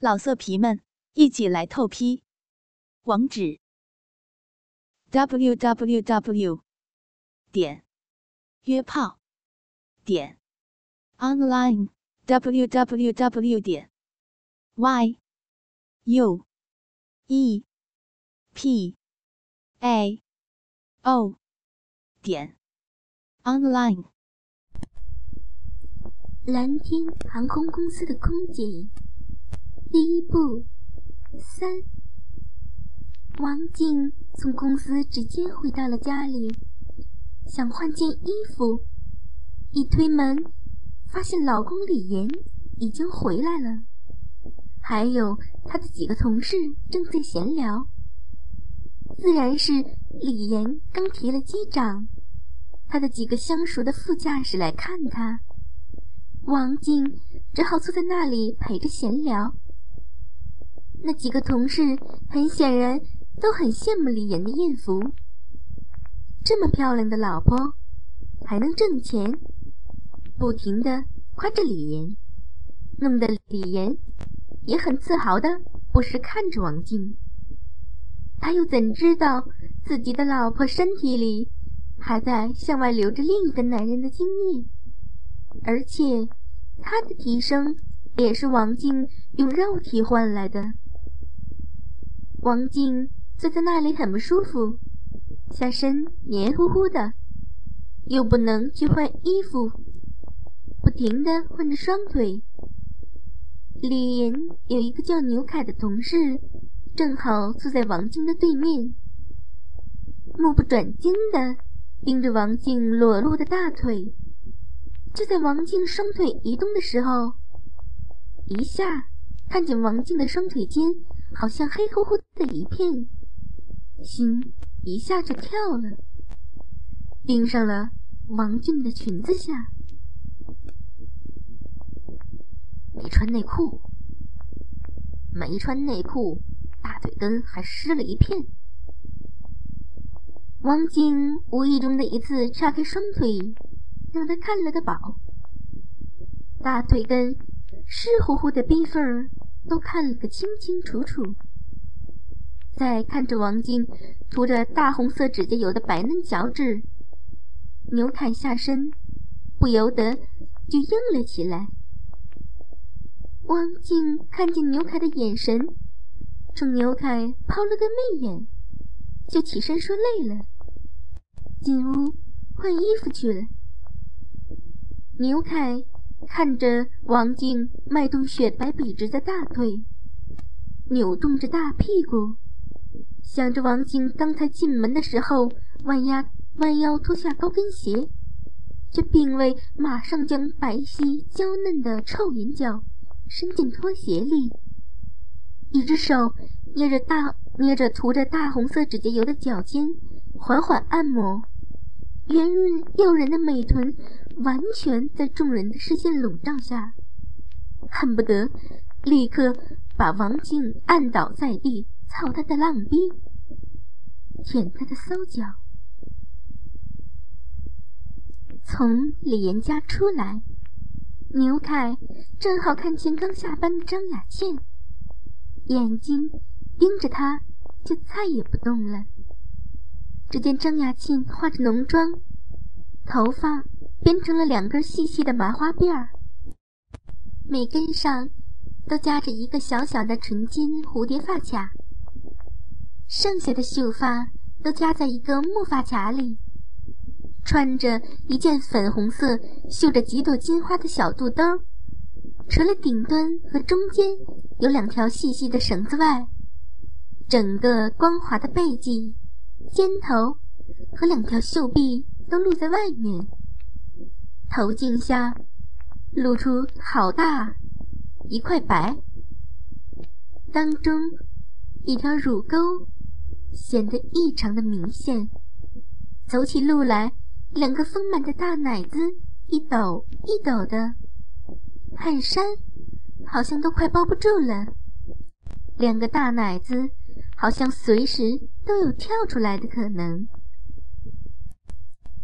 老色皮们，一起来透批！网址：w w w 点约炮点 online w w w 点 y u e p a o 点 online。蓝天航空公司的空姐。第一步，三。王静从公司直接回到了家里，想换件衣服。一推门，发现老公李岩已经回来了，还有他的几个同事正在闲聊。自然是李岩刚提了机长，他的几个相熟的副驾驶来看他，王静只好坐在那里陪着闲聊。那几个同事很显然都很羡慕李岩的艳福，这么漂亮的老婆还能挣钱，不停的夸着李岩，弄得李岩也很自豪的不时看着王静。他又怎知道自己的老婆身体里还在向外流着另一个男人的精液，而且他的提升也是王静用肉体换来的。王静坐在那里很不舒服，下身黏糊糊的，又不能去换衣服，不停的换着双腿。李岩有一个叫牛凯的同事，正好坐在王静的对面，目不转睛的盯着王静裸露的大腿。就在王静双腿移动的时候，一下看见王静的双腿间。好像黑乎乎的一片，心一下就跳了，盯上了王俊的裙子下。没穿内裤，没穿内裤，大腿根还湿了一片。王静无意中的一次叉开双腿，让他看了个饱。大腿根湿乎乎的逼缝儿。都看了个清清楚楚，再看着王静涂着大红色指甲油的白嫩脚趾，牛凯下身不由得就硬了起来。王静看见牛凯的眼神，冲牛凯抛了个媚眼，就起身说累了，进屋换衣服去了。牛凯。看着王静迈动雪白笔直的大腿，扭动着大屁股，想着王静刚才进门的时候弯腰弯腰脱下高跟鞋，却并未马上将白皙娇嫩的臭银脚伸进拖鞋里，一只手捏着大捏着涂着大红色指甲油的脚尖，缓缓按摩。圆润诱人的美臀完全在众人的视线笼罩下，恨不得立刻把王静按倒在地，操他的浪逼，舔他的骚脚。从李岩家出来，牛凯正好看见刚下班的张雅倩，眼睛盯着他，就再也不动了。只见张雅庆化着浓妆，头发编成了两根细细的麻花辫儿，每根上都夹着一个小小的纯金蝴蝶发卡，剩下的秀发都夹在一个木发卡里。穿着一件粉红色绣着几朵金花的小肚兜，除了顶端和中间有两条细细的绳子外，整个光滑的背脊。肩头和两条袖臂都露在外面，头颈下露出好大一块白，当中一条乳沟显得异常的明显。走起路来，两个丰满的大奶子一抖一抖的，汗衫好像都快包不住了。两个大奶子。好像随时都有跳出来的可能，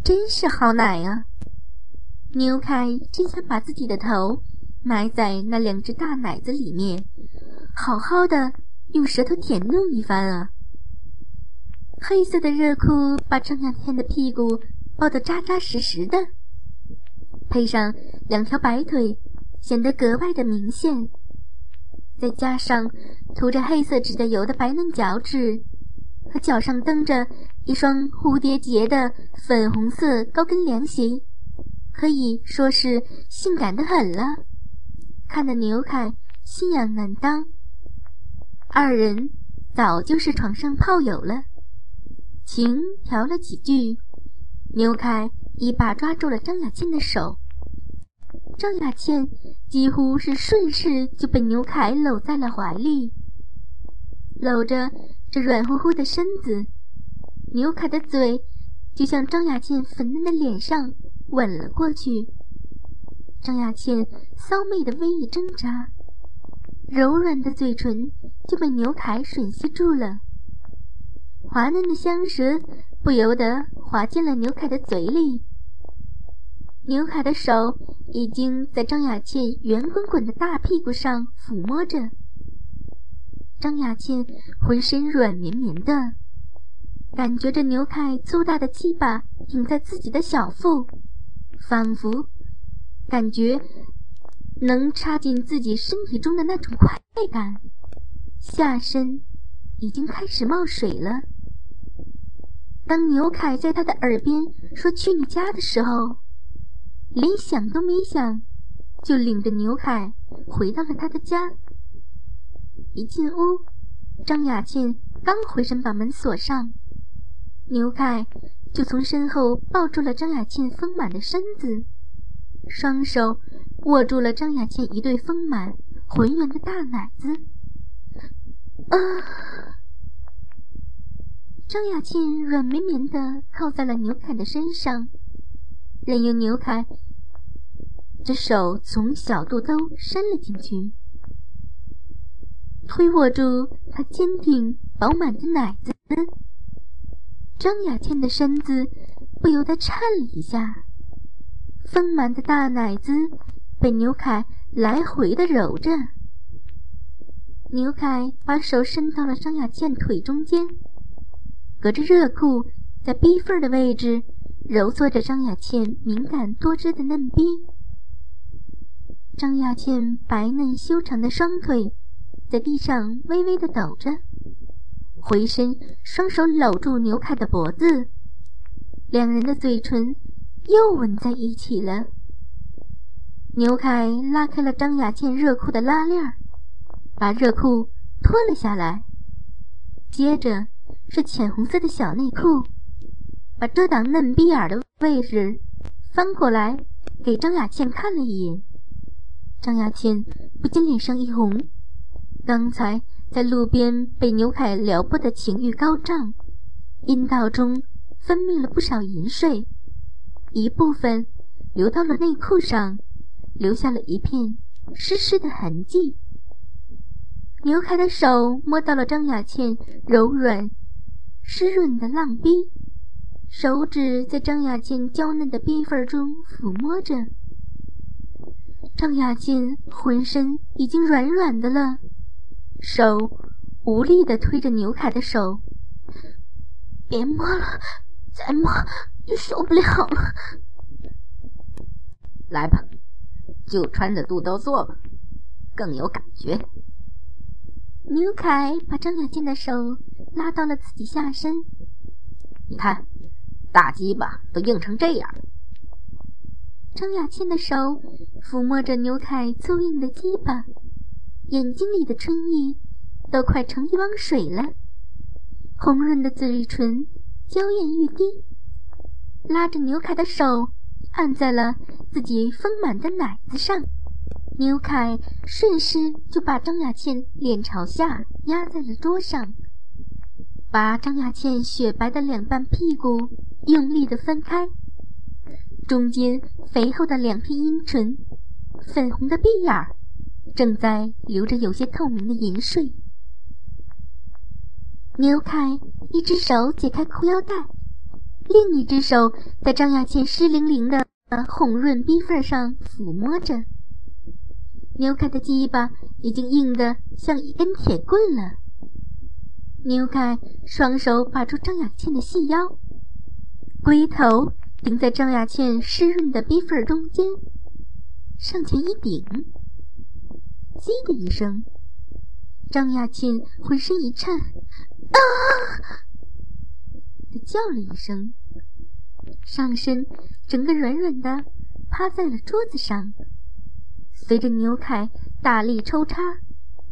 真是好奶啊！牛凯真想把自己的头埋在那两只大奶子里面，好好的用舌头舔弄一番啊！黑色的热裤把张亚天的屁股包得扎扎实实的，配上两条白腿，显得格外的明显。再加上涂着黑色指甲油的白嫩脚趾，和脚上蹬着一双蝴蝶结的粉红色高跟凉鞋，可以说是性感的很了。看得牛凯心痒难当。二人早就是床上炮友了。情调了几句，牛凯一把抓住了张雅倩的手，张雅倩几乎是顺势就被牛凯搂在了怀里，搂着这软乎乎的身子，牛凯的嘴就向张雅倩粉嫩的脸上吻了过去。张雅倩骚媚的微一挣扎，柔软的嘴唇就被牛凯吮吸住了。滑嫩的香舌不由得滑进了牛凯的嘴里。牛凯的手已经在张雅倩圆滚滚的大屁股上抚摸着。张雅倩浑身软绵绵的，感觉着牛凯粗大的鸡巴顶在自己的小腹，仿佛感觉能插进自己身体中的那种快感。下身已经开始冒水了。当牛凯在他的耳边说“去你家”的时候，连想都没想，就领着牛凯回到了他的家。一进屋，张雅倩刚回身把门锁上，牛凯就从身后抱住了张雅倩丰满的身子，双手握住了张雅倩一对丰满浑圆的大奶子。啊！张雅倩软绵绵的靠在了牛凯的身上，任由牛凯这手从小肚兜伸了进去，推握住他坚挺饱满的奶子。张雅倩的身子不由得颤了一下，丰满的大奶子被牛凯来回的揉着。牛凯把手伸到了张雅倩腿中间。隔着热裤，在逼缝的位置揉搓着张雅倩敏感多汁的嫩逼。张雅倩白嫩修长的双腿在地上微微的抖着，回身双手搂住牛凯的脖子，两人的嘴唇又吻在一起了。牛凯拉开了张雅倩热裤的拉链，把热裤脱了下来，接着。是浅红色的小内裤，把遮挡嫩逼眼的位置翻过来给张雅倩看了一眼。张雅倩不禁脸上一红，刚才在路边被牛凯撩拨的情欲高涨，阴道中分泌了不少淫水，一部分流到了内裤上，留下了一片湿湿的痕迹。牛凯的手摸到了张雅倩柔软。湿润的浪逼，手指在张雅倩娇嫩的逼缝中抚摸着。张雅静浑身已经软软的了，手无力的推着牛凯的手：“别摸了，再摸就受不了了。”来吧，就穿着肚兜做吧，更有感觉。牛凯把张雅静的手。拉到了自己下身，你看，大鸡巴都硬成这样。张雅倩的手抚摸着牛凯粗硬的鸡巴，眼睛里的春意都快成一汪水了，红润的嘴唇娇艳欲滴，拉着牛凯的手按在了自己丰满的奶子上，牛凯顺势就把张雅倩脸朝下压在了桌上。把张雅倩雪白的两半屁股用力的分开，中间肥厚的两片阴唇，粉红的鼻眼儿，正在流着有些透明的银水。牛凯一只手解开裤腰带，另一只手在张雅倩湿淋淋的红润逼缝上抚摸着，牛凯的鸡巴已经硬得像一根铁棍了。牛凯双手把住张雅倩的细腰，龟头顶在张雅倩湿润的逼缝中间，上前一顶，叽的一声，张雅倩浑身一颤，啊！的叫了一声，上身整个软软的趴在了桌子上。随着牛凯大力抽插，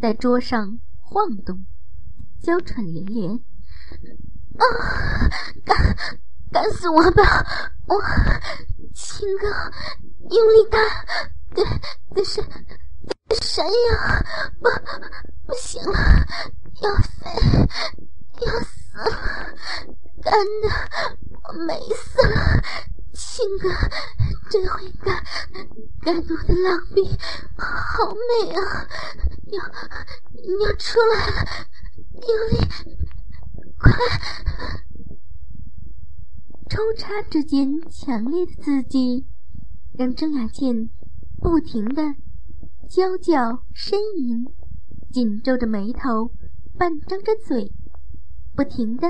在桌上晃动，娇喘连连。啊！干干死我吧！我亲哥用力干，对，但是山呀，不不行了，要飞，要死了，干的我美死了。亲哥真会干，干我的浪逼好美啊！要要出来了，用力，快！抽插之间强烈的刺激，让郑雅倩不停的娇叫呻吟，紧皱着眉头，半张着嘴，不停的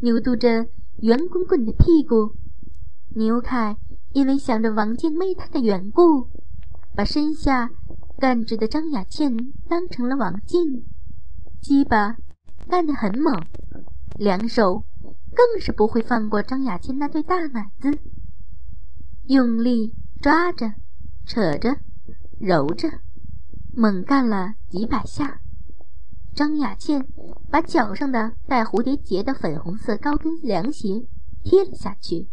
扭动着圆滚滚的屁股。牛凯因为想着王静妹他的缘故，把身下干直的张雅倩当成了王静，鸡巴干得很猛，两手更是不会放过张雅倩那对大奶子，用力抓着、扯着、揉着，猛干了几百下。张雅倩把脚上的带蝴蝶结的粉红色高跟凉鞋踢了下去。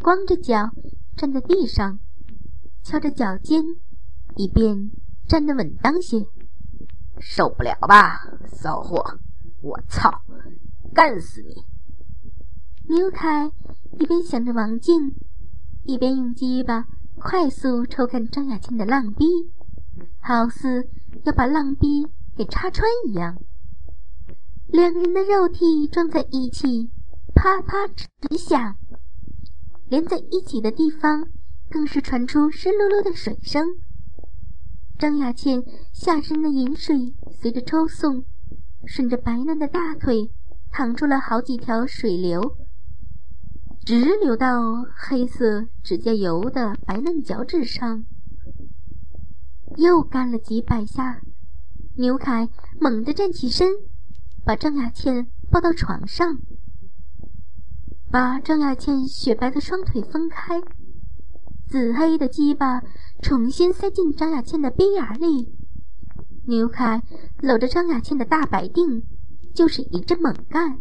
光着脚站在地上，敲着脚尖，以便站得稳当些。受不了吧，骚货！我操，干死你！牛凯一边想着王静，一边用鸡巴快速抽干张雅倩的浪逼，好似要把浪逼给插穿一样。两人的肉体撞在一起，啪啪直响。连在一起的地方，更是传出湿漉漉的水声。张雅倩下身的饮水随着抽送，顺着白嫩的大腿淌出了好几条水流，直流到黑色指甲油的白嫩脚趾上。又干了几百下，牛凯猛地站起身，把张雅倩抱到床上。把张雅倩雪白的双腿分开，紫黑的鸡巴重新塞进张雅倩的逼眼里。牛凯搂着张雅倩的大白腚，就是一阵猛干。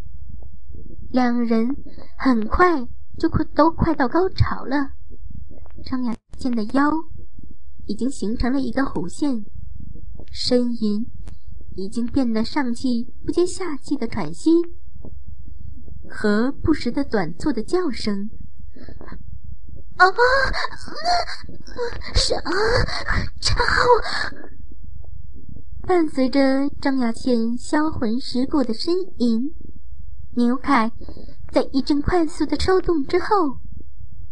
两人很快就快都快到高潮了。张雅倩的腰已经形成了一个弧线，呻吟已经变得上气不接下气的喘息。和不时的短促的叫声，啊，啥？操！伴随着张雅倩销魂蚀骨的呻吟，牛凯在一阵快速的抽动之后，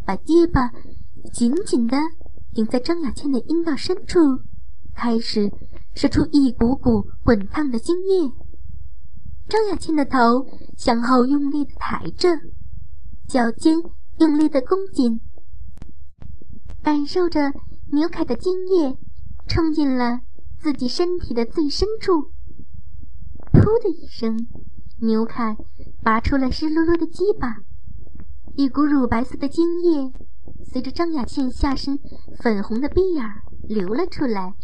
把鸡巴紧紧的顶在张雅倩的阴道深处，开始射出一股股滚烫的精液。张雅倩的头向后用力的抬着，脚尖用力的弓紧，感受着牛凯的精液冲进了自己身体的最深处。噗的一声，牛凯拔出了湿漉漉的鸡巴，一股乳白色的精液随着张雅倩下身粉红的鼻眼流了出来，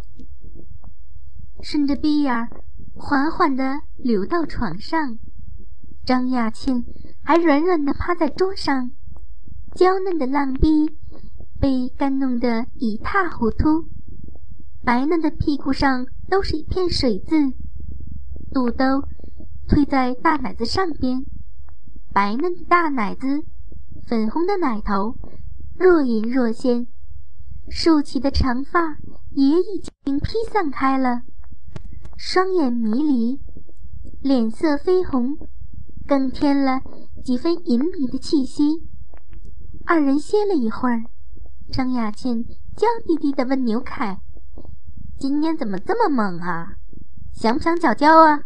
顺着鼻眼缓缓地流到床上，张雅倩还软软地趴在桌上，娇嫩的浪逼被干弄得一塌糊涂，白嫩的屁股上都是一片水渍，肚兜推在大奶子上边，白嫩的大奶子，粉红的奶头，若隐若现，竖起的长发也已经披散开了。双眼迷离，脸色绯红，更添了几分淫靡的气息。二人歇了一会儿，张雅倩娇滴滴地问牛凯：“今天怎么这么猛啊？想不想脚胶啊？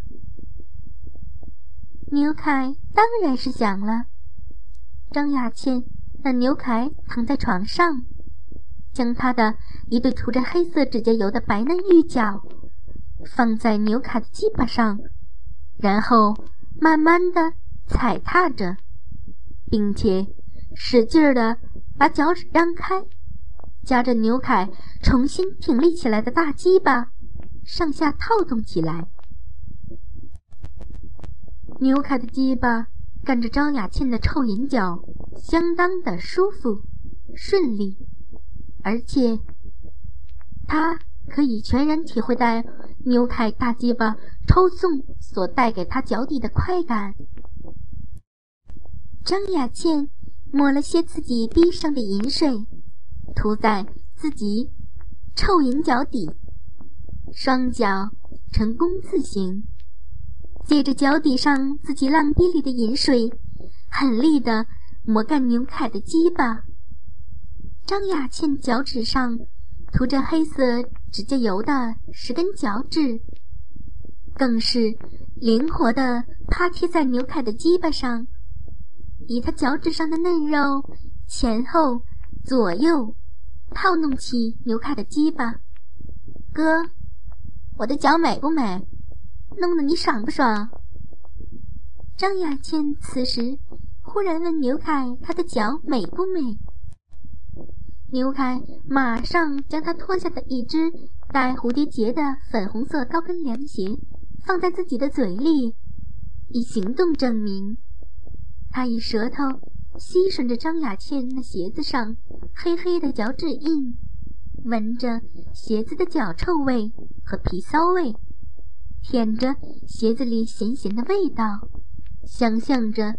牛凯当然是想了。张雅倩让牛凯躺在床上，将他的一对涂着黑色指甲油的白嫩玉脚放在牛凯的鸡巴上，然后慢慢的踩踏着，并且使劲儿的把脚趾张开。夹着牛凯重新挺立起来的大鸡巴，上下套动起来。牛凯的鸡巴干着张雅倩的臭银脚，相当的舒服、顺利，而且他可以全然体会到牛凯大鸡巴抽送所带给他脚底的快感。张雅倩抹了些自己地上的银水。涂在自己臭银脚底，双脚呈弓字形，借着脚底上自己浪逼里的银水，狠力的磨干牛凯的鸡巴。张雅倩脚趾上涂着黑色指甲油的十根脚趾，更是灵活的趴贴在牛凯的鸡巴上，以他脚趾上的嫩肉前后。左右套弄起牛凯的鸡巴，哥，我的脚美不美？弄得你爽不爽？张雅倩此时忽然问牛凯：“他的脚美不美？”牛凯马上将他脱下的一只带蝴蝶结的粉红色高跟凉鞋放在自己的嘴里，以行动证明。他以舌头。吸吮着张雅倩那鞋子上黑黑的脚趾印，闻着鞋子的脚臭味和皮骚味，舔着鞋子里咸咸的味道，想象着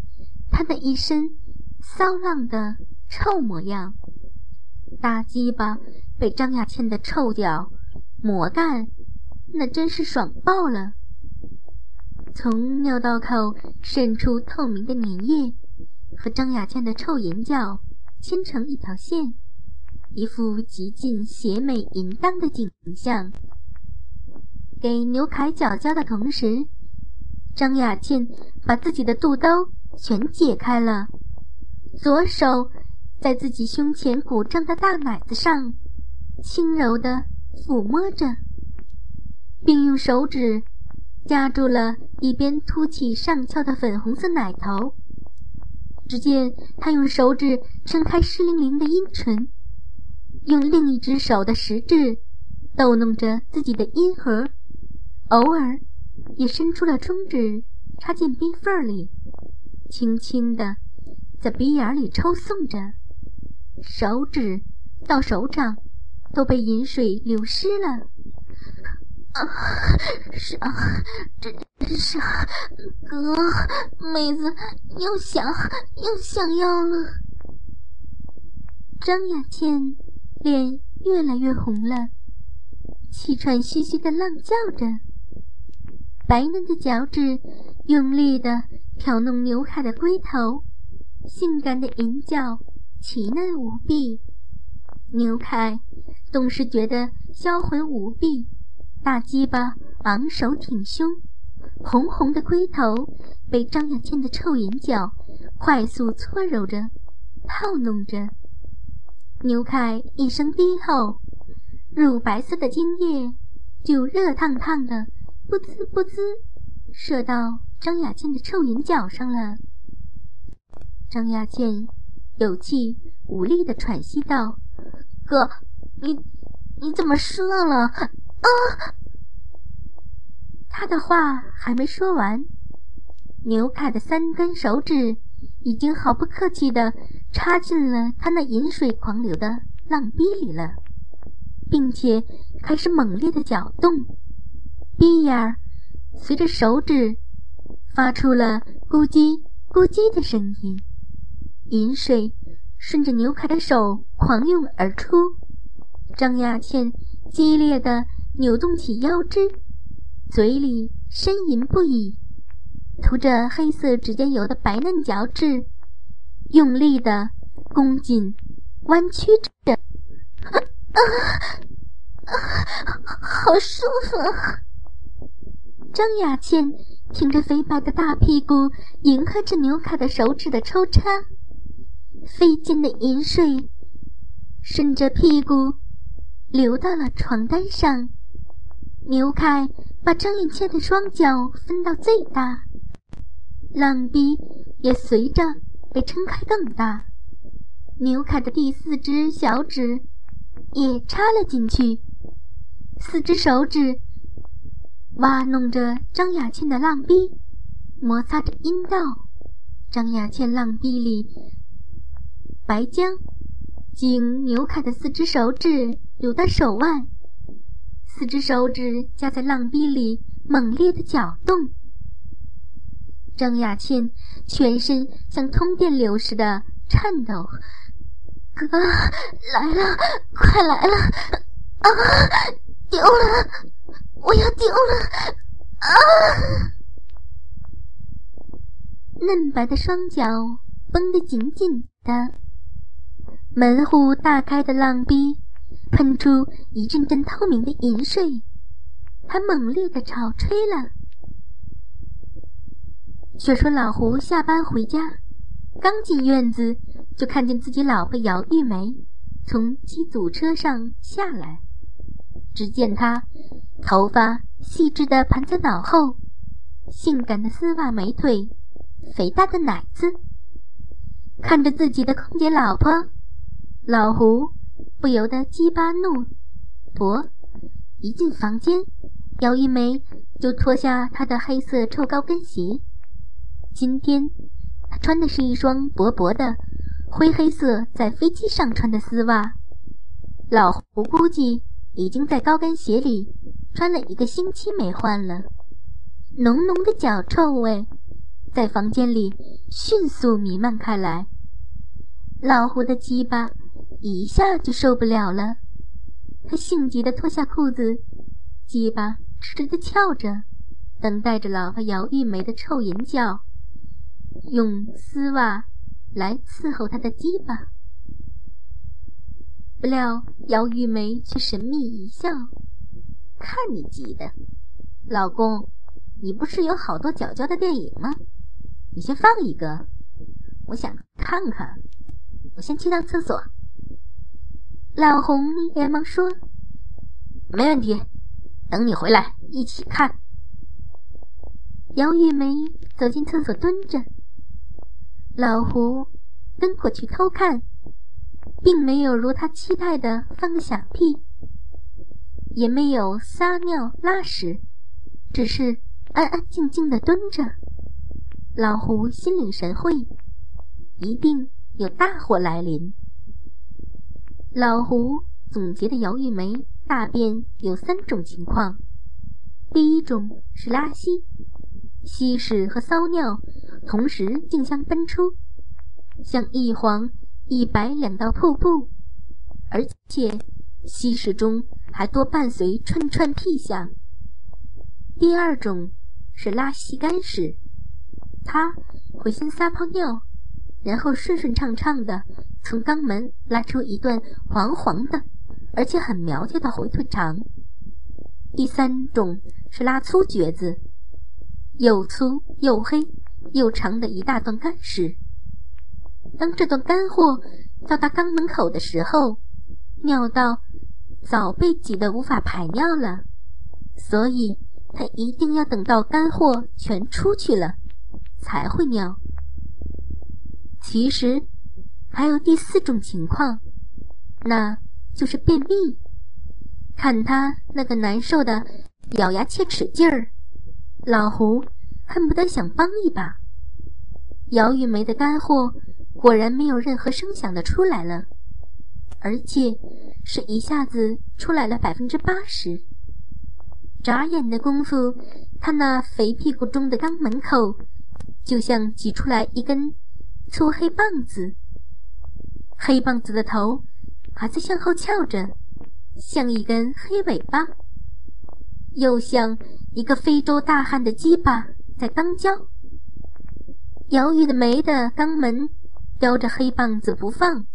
他那一身骚浪的臭模样。大鸡巴被张雅倩的臭脚磨干，那真是爽爆了。从尿道口渗出透明的粘液。和张雅倩的臭银脚牵成一条线，一副极尽邪美淫荡的景象。给牛凯脚胶的同时，张雅倩把自己的肚兜全解开了，左手在自己胸前鼓胀的大奶子上轻柔地抚摸着，并用手指夹住了一边凸起上翘的粉红色奶头。只见他用手指撑开湿淋淋的阴唇，用另一只手的食指逗弄着自己的阴核，偶尔也伸出了中指插进逼缝里，轻轻地在鼻眼里抽送着，手指到手掌都被饮水流湿了。啊，是啊，真是，哥，妹子又想又想要了。张雅倩脸越来越红了，气喘吁吁的浪叫着，白嫩的脚趾用力的挑弄牛凯的龟头，性感的银角奇嫩无比。牛凯总是觉得销魂无比。大鸡巴昂首挺胸，红红的龟头被张雅倩的臭银脚快速搓揉着、套弄着。牛凯一声低吼，乳白色的精液就热烫烫的，不滋不滋射到张雅倩的臭银角上了。张雅倩有气无力的喘息道：“哥，你你怎么射了？”啊！他的话还没说完，牛凯的三根手指已经毫不客气的插进了他那饮水狂流的浪逼里了，并且开始猛烈的搅动，逼眼随着手指发出了咕叽咕叽的声音，饮水顺着牛凯的手狂涌而出，张雅倩激烈地扭动起腰肢。嘴里呻吟不已，涂着黑色指甲油的白嫩脚趾，用力的弓紧、弯曲着。啊！好舒服！张雅倩挺着肥白的大屁股，迎合着牛凯的手指的抽插，飞溅的银水顺着屁股流到了床单上。牛凯把张雅倩的双脚分到最大，浪逼也随着被撑开更大。牛凯的第四只小指也插了进去，四只手指挖弄着张雅倩的浪逼，摩擦着阴道。张雅倩浪逼里白浆经牛凯的四只手指流到手腕，四只手指夹在浪逼里猛烈的搅动。张雅倩全身像通电流似的颤抖。哥来了，快来了！啊，丢了，我要丢了！啊！嫩白的双脚绷得紧紧的，门户大开的浪逼喷出一阵阵透明的银水，他猛烈的朝吹了。却说老胡下班回家，刚进院子。就看见自己老婆姚玉梅从机组车上下来，只见她头发细致的盘在脑后，性感的丝袜美腿，肥大的奶子。看着自己的空姐老婆，老胡不由得鸡巴怒勃。一进房间，姚一梅就脱下她的黑色臭高跟鞋。今天她穿的是一双薄薄的。灰黑色在飞机上穿的丝袜，老胡估计已经在高跟鞋里穿了一个星期没换了。浓浓的脚臭味在房间里迅速弥漫开来，老胡的鸡巴一下就受不了了，他性急地脱下裤子，鸡巴直直地翘着，等待着老婆姚玉梅的臭淫叫，用丝袜。来伺候他的鸡巴，不料姚玉梅却神秘一笑：“看你急的，老公，你不是有好多角角的电影吗？你先放一个，我想看看。我先去趟厕所。”老红连忙说：“没问题，等你回来一起看。”姚玉梅走进厕所蹲着。老胡跟过去偷看，并没有如他期待的放个响屁，也没有撒尿拉屎，只是安安静静的蹲着。老胡心领神会，一定有大祸来临。老胡总结的姚玉梅大便有三种情况：第一种是拉稀，稀屎和骚尿。同时竞相奔出，像一黄一白两道瀑布，而且稀屎中还多伴随串串屁响。第二种是拉稀干屎，它会先撒泡尿，然后顺顺畅畅的从肛门拉出一段黄黄的，而且很苗条的回腿肠。第三种是拉粗橛子，又粗又黑。又长的一大段干屎。当这段干货到达肛门口的时候，尿道早被挤得无法排尿了，所以他一定要等到干货全出去了才会尿。其实还有第四种情况，那就是便秘。看他那个难受的咬牙切齿劲儿，老胡。恨不得想帮一把。姚玉梅的干货果然没有任何声响的出来了，而且是一下子出来了百分之八十。眨眼的功夫，他那肥屁股中的肛门口就像挤出来一根粗黑棒子，黑棒子的头还在向后翘着，像一根黑尾巴，又像一个非洲大汉的鸡巴。在肛交，姚玉的没的肛门叼着黑棒子不放，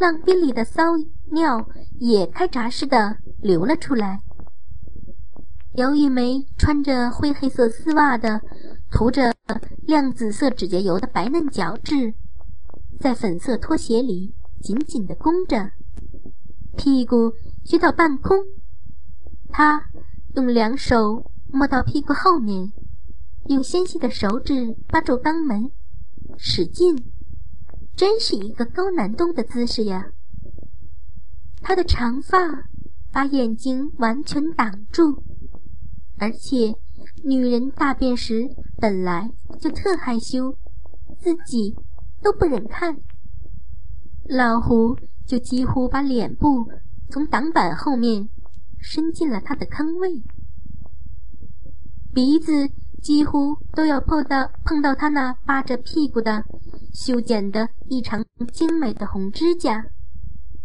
浪逼里的骚尿也开闸似的流了出来。姚玉梅穿着灰黑色丝袜的、涂着亮紫色指甲油的白嫩脚趾，在粉色拖鞋里紧紧地弓着，屁股撅到半空。她用两手摸到屁股后面，用纤细的手指扒住肛门，使劲，真是一个高难度的姿势呀！她的长发把眼睛完全挡住。而且，女人大便时本来就特害羞，自己都不忍看。老胡就几乎把脸部从挡板后面伸进了他的坑位，鼻子几乎都要碰到碰到他那扒着屁股的修剪的异常精美的红指甲，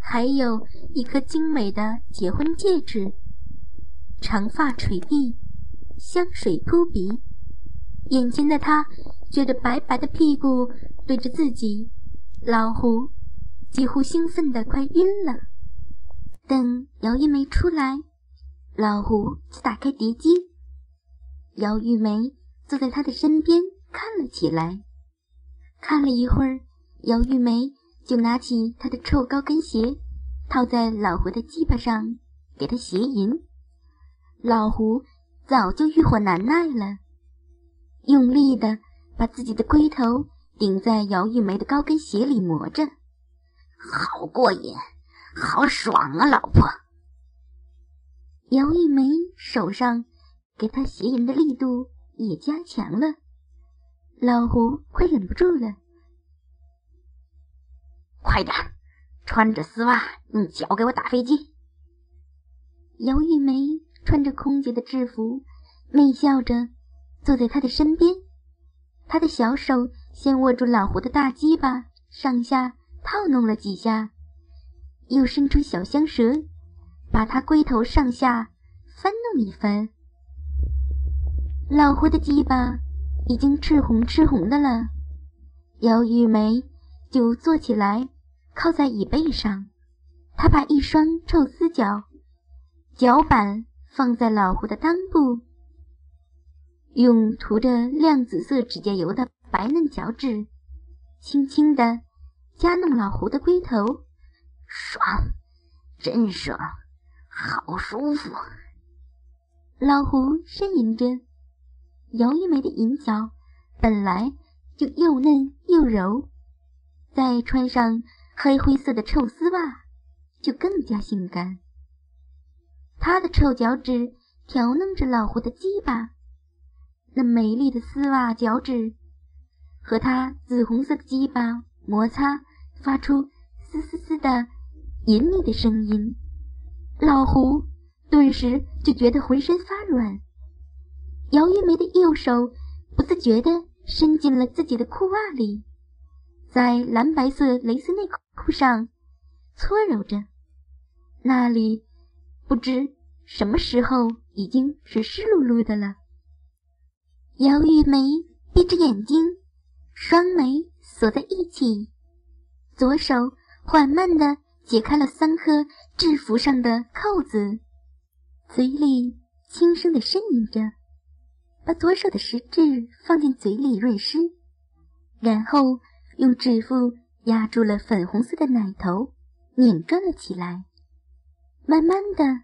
还有一颗精美的结婚戒指，长发垂地。香水扑鼻，眼前的他觉得白白的屁股对着自己，老胡几乎兴奋的快晕了。等姚玉梅出来，老胡就打开碟机，姚玉梅坐在他的身边看了起来。看了一会儿，姚玉梅就拿起他的臭高跟鞋，套在老胡的鸡巴上，给他鞋淫。老胡。早就欲火难耐了，用力的把自己的龟头顶在姚玉梅的高跟鞋里磨着，好过瘾，好爽啊，老婆！姚玉梅手上给他鞋淫的力度也加强了，老胡快忍不住了，快点，穿着丝袜，用脚给我打飞机！姚玉梅。穿着空姐的制服，媚笑着坐在他的身边。他的小手先握住老胡的大鸡巴，上下套弄了几下，又伸出小香舌，把他龟头上下翻弄一番。老胡的鸡巴已经赤红赤红的了。姚玉梅就坐起来，靠在椅背上。他把一双臭丝脚脚板。放在老胡的裆部，用涂着亮紫色指甲油的白嫩脚趾，轻轻地夹弄老胡的龟头，爽，真爽，好舒服。老胡呻吟着，姚玉梅的银脚本来就又嫩又柔，再穿上黑灰色的臭丝袜，就更加性感。他的臭脚趾挑弄着老胡的鸡巴，那美丽的丝袜脚趾和他紫红色的鸡巴摩擦，发出嘶嘶嘶的隐秘的声音。老胡顿时就觉得浑身发软。姚玉梅的右手不自觉地伸进了自己的裤袜里，在蓝白色蕾丝内裤上搓揉着，那里。不知什么时候已经是湿漉漉的了。姚玉梅闭着眼睛，双眉锁在一起，左手缓慢地解开了三颗制服上的扣子，嘴里轻声地呻吟着，把左手的食指放进嘴里润湿，然后用指腹压住了粉红色的奶头，拧转了起来。慢慢的，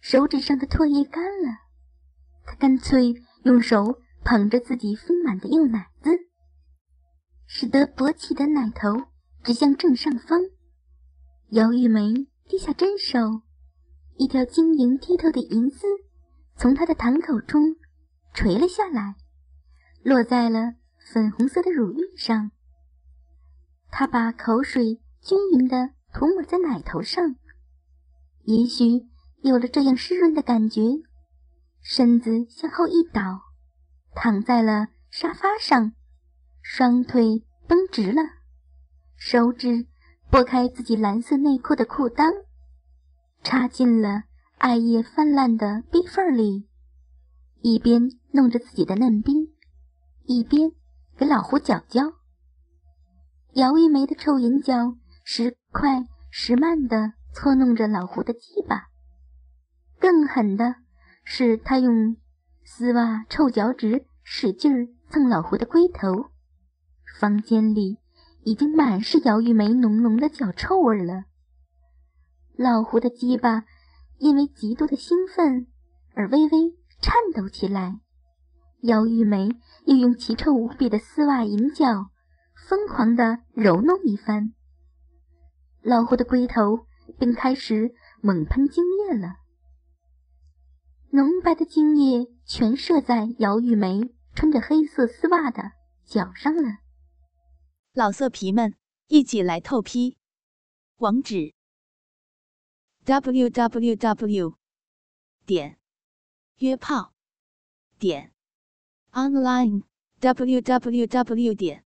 手指上的唾液干了，他干脆用手捧着自己丰满的幼奶子，使得勃起的奶头指向正上方。姚玉梅低下真手，一条晶莹剔透的银丝从她的堂口中垂了下来，落在了粉红色的乳晕上。他把口水均匀地涂抹在奶头上。也许有了这样湿润的感觉，身子向后一倒，躺在了沙发上，双腿绷直了，手指拨开自己蓝色内裤的裤裆，插进了艾叶泛滥的逼缝里，一边弄着自己的嫩逼，一边给老胡搅搅。姚玉梅的臭银脚时快时慢的。搓弄着老胡的鸡巴。更狠的是，他用丝袜臭脚趾使劲蹭老胡的龟头。房间里已经满是姚玉梅浓浓的脚臭味了。老胡的鸡巴因为极度的兴奋而微微颤抖起来。姚玉梅又用奇臭无比的丝袜银脚疯狂地揉弄一番，老胡的龟头便开始猛喷精液了。浓白的精液全射在姚玉梅穿着黑色丝袜的脚上了。老色皮们，一起来透批！网址：w w w 点约炮点 online w w w 点